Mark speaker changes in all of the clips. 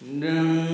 Speaker 1: Nâng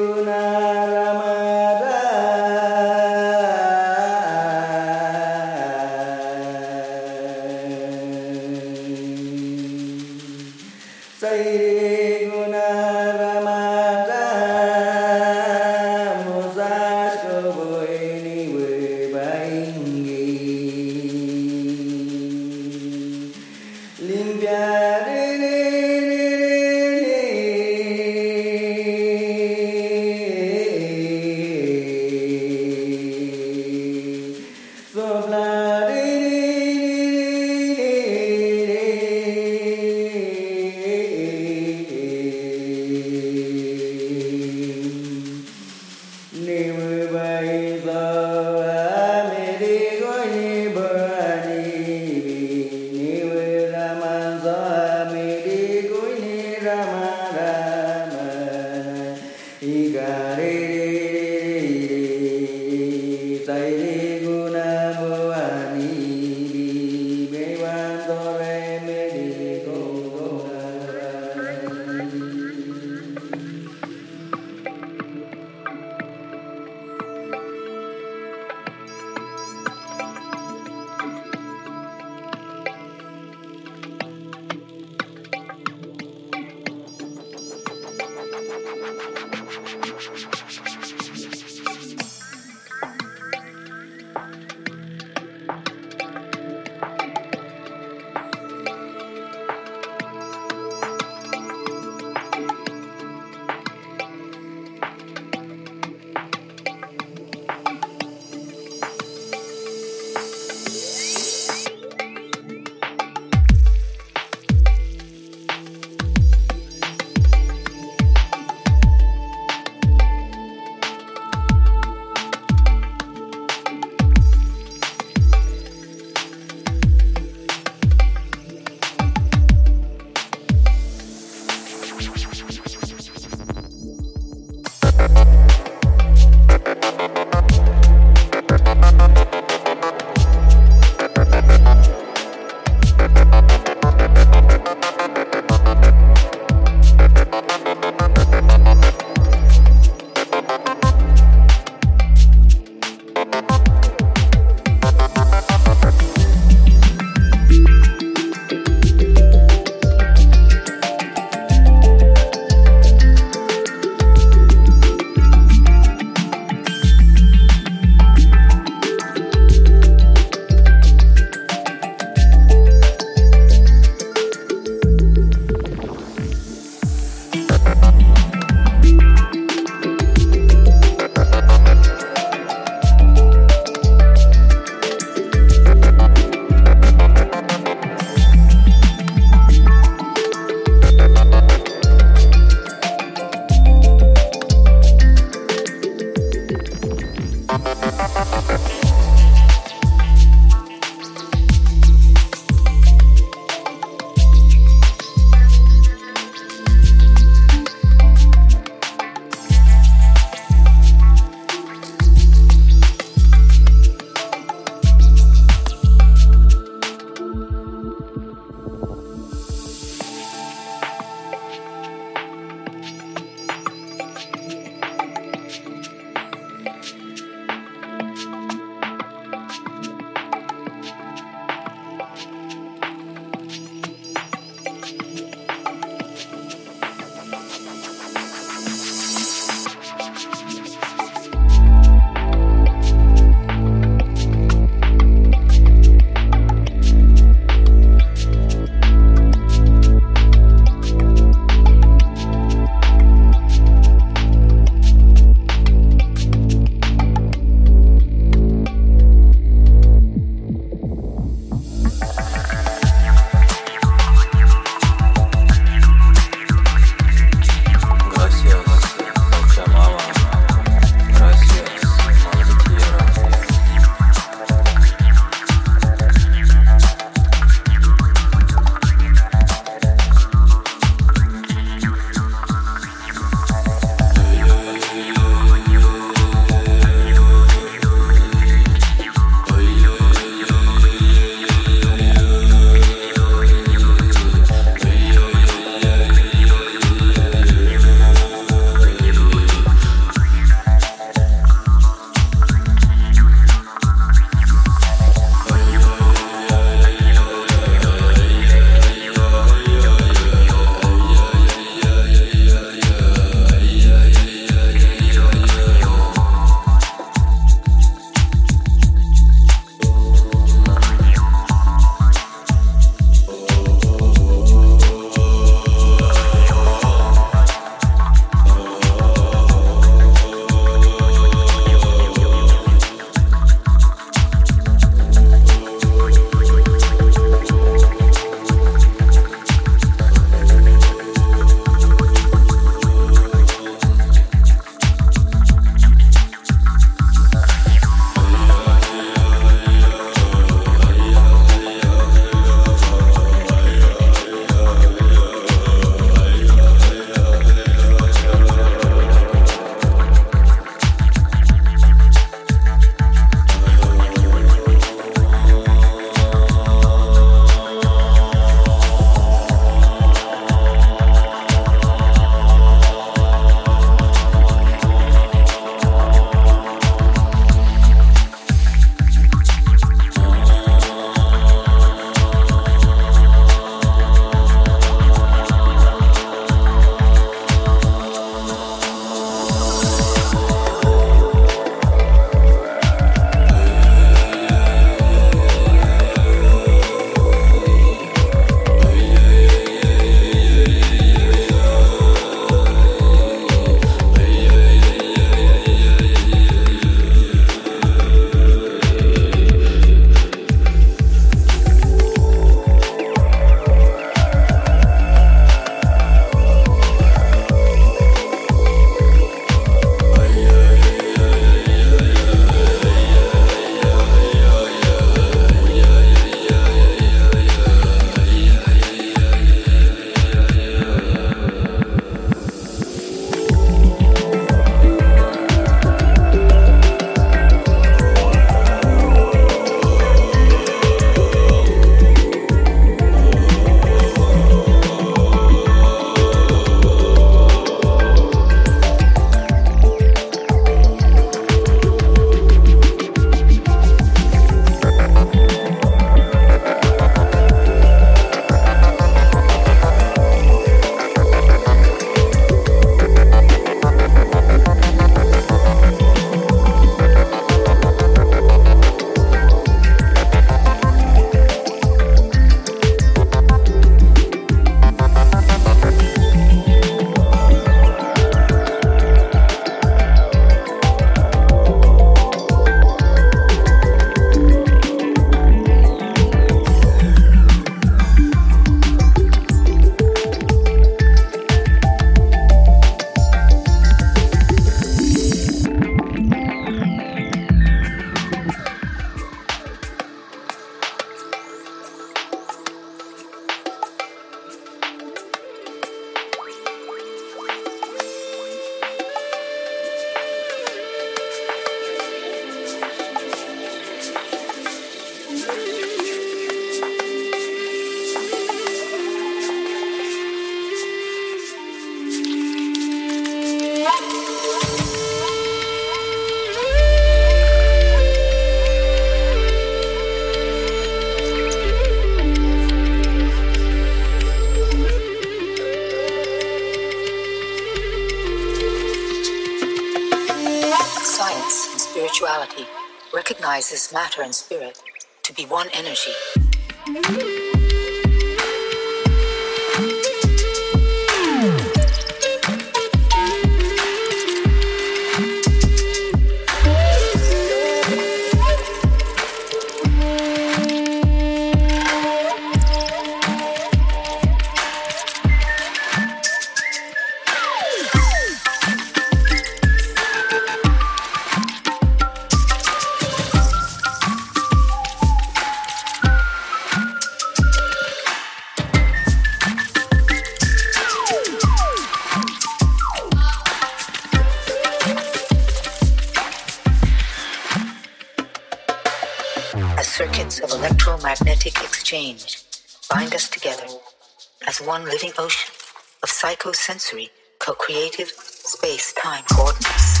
Speaker 1: psychosensory, co-creative space-time coordinates.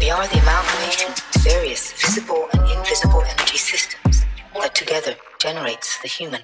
Speaker 1: We are the amalgamation of various visible and invisible energy systems that together generates the human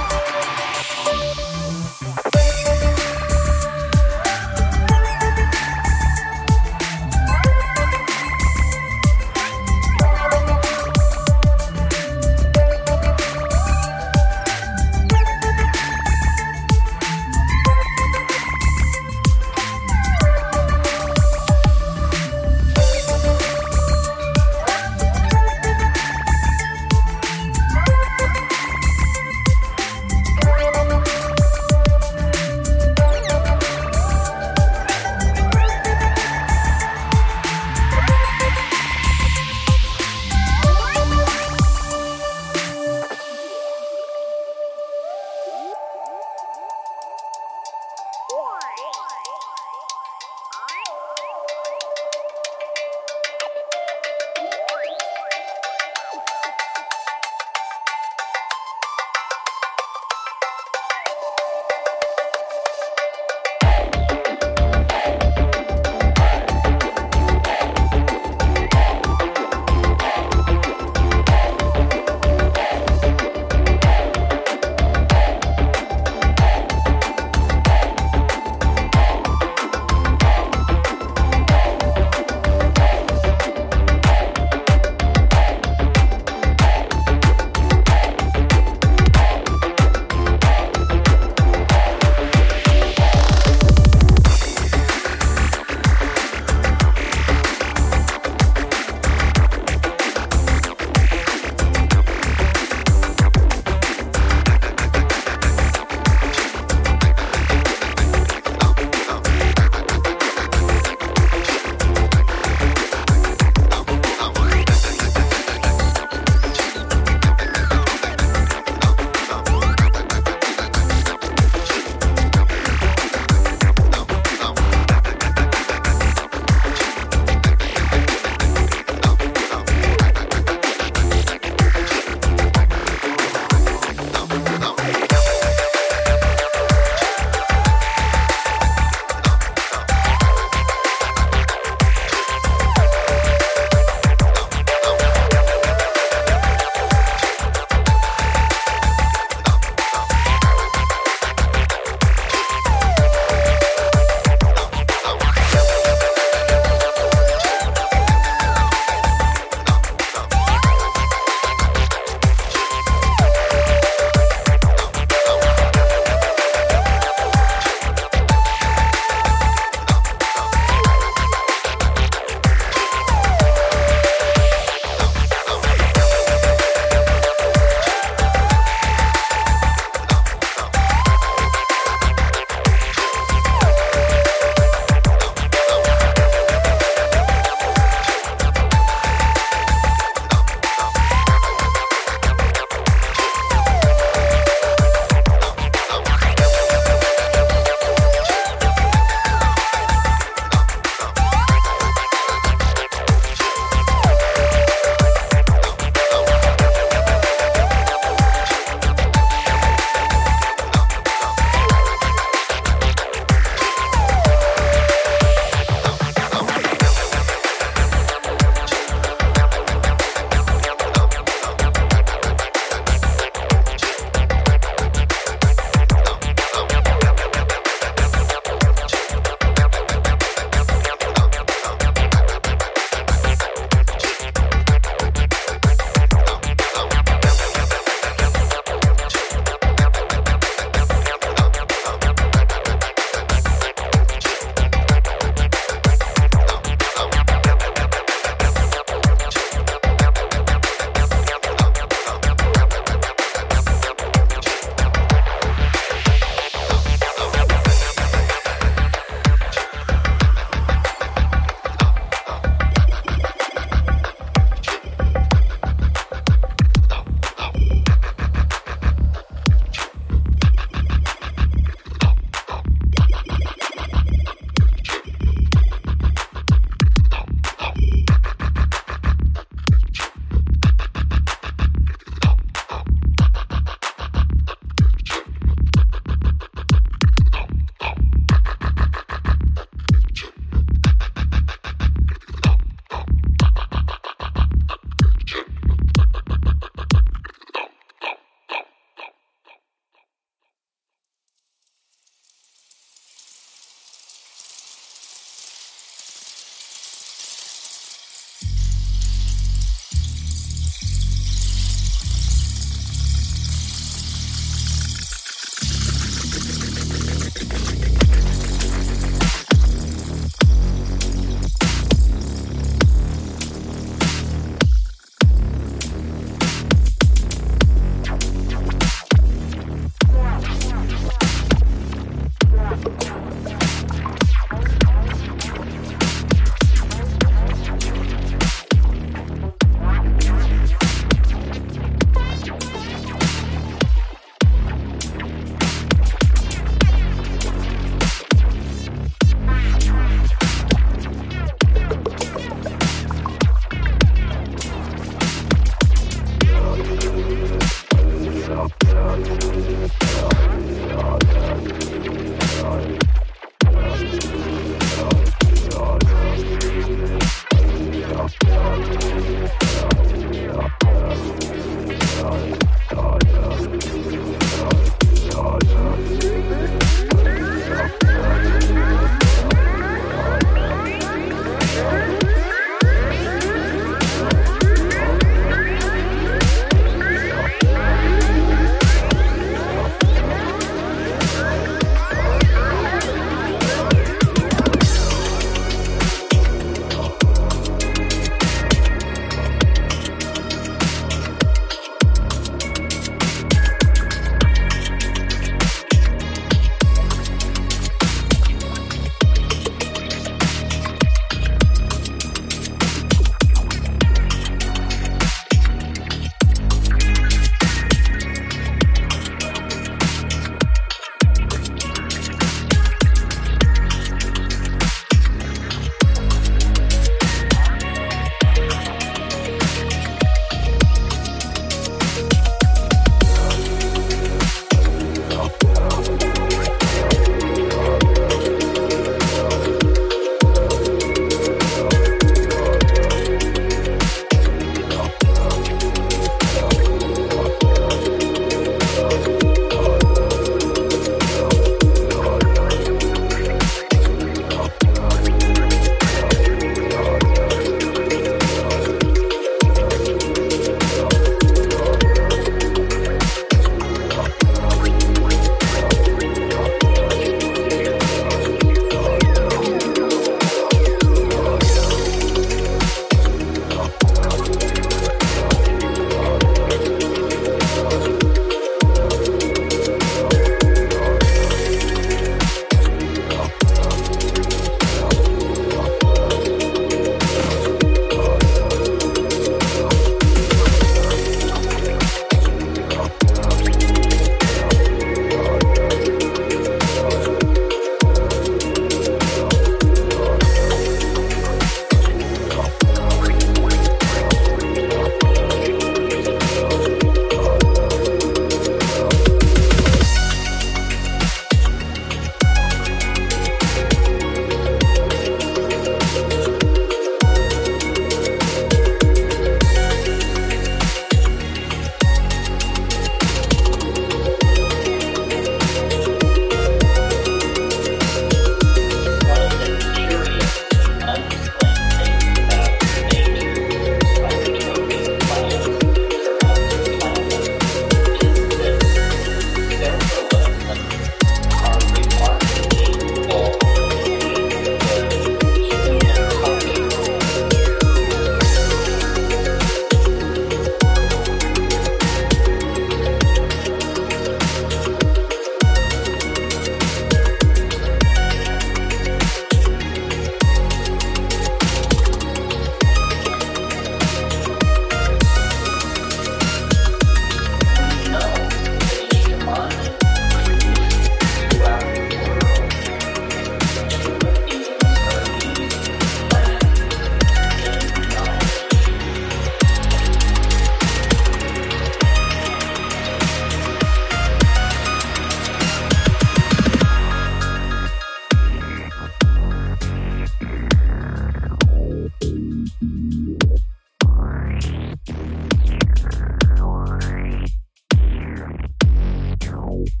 Speaker 2: Thank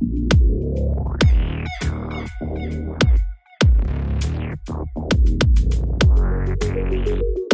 Speaker 2: you.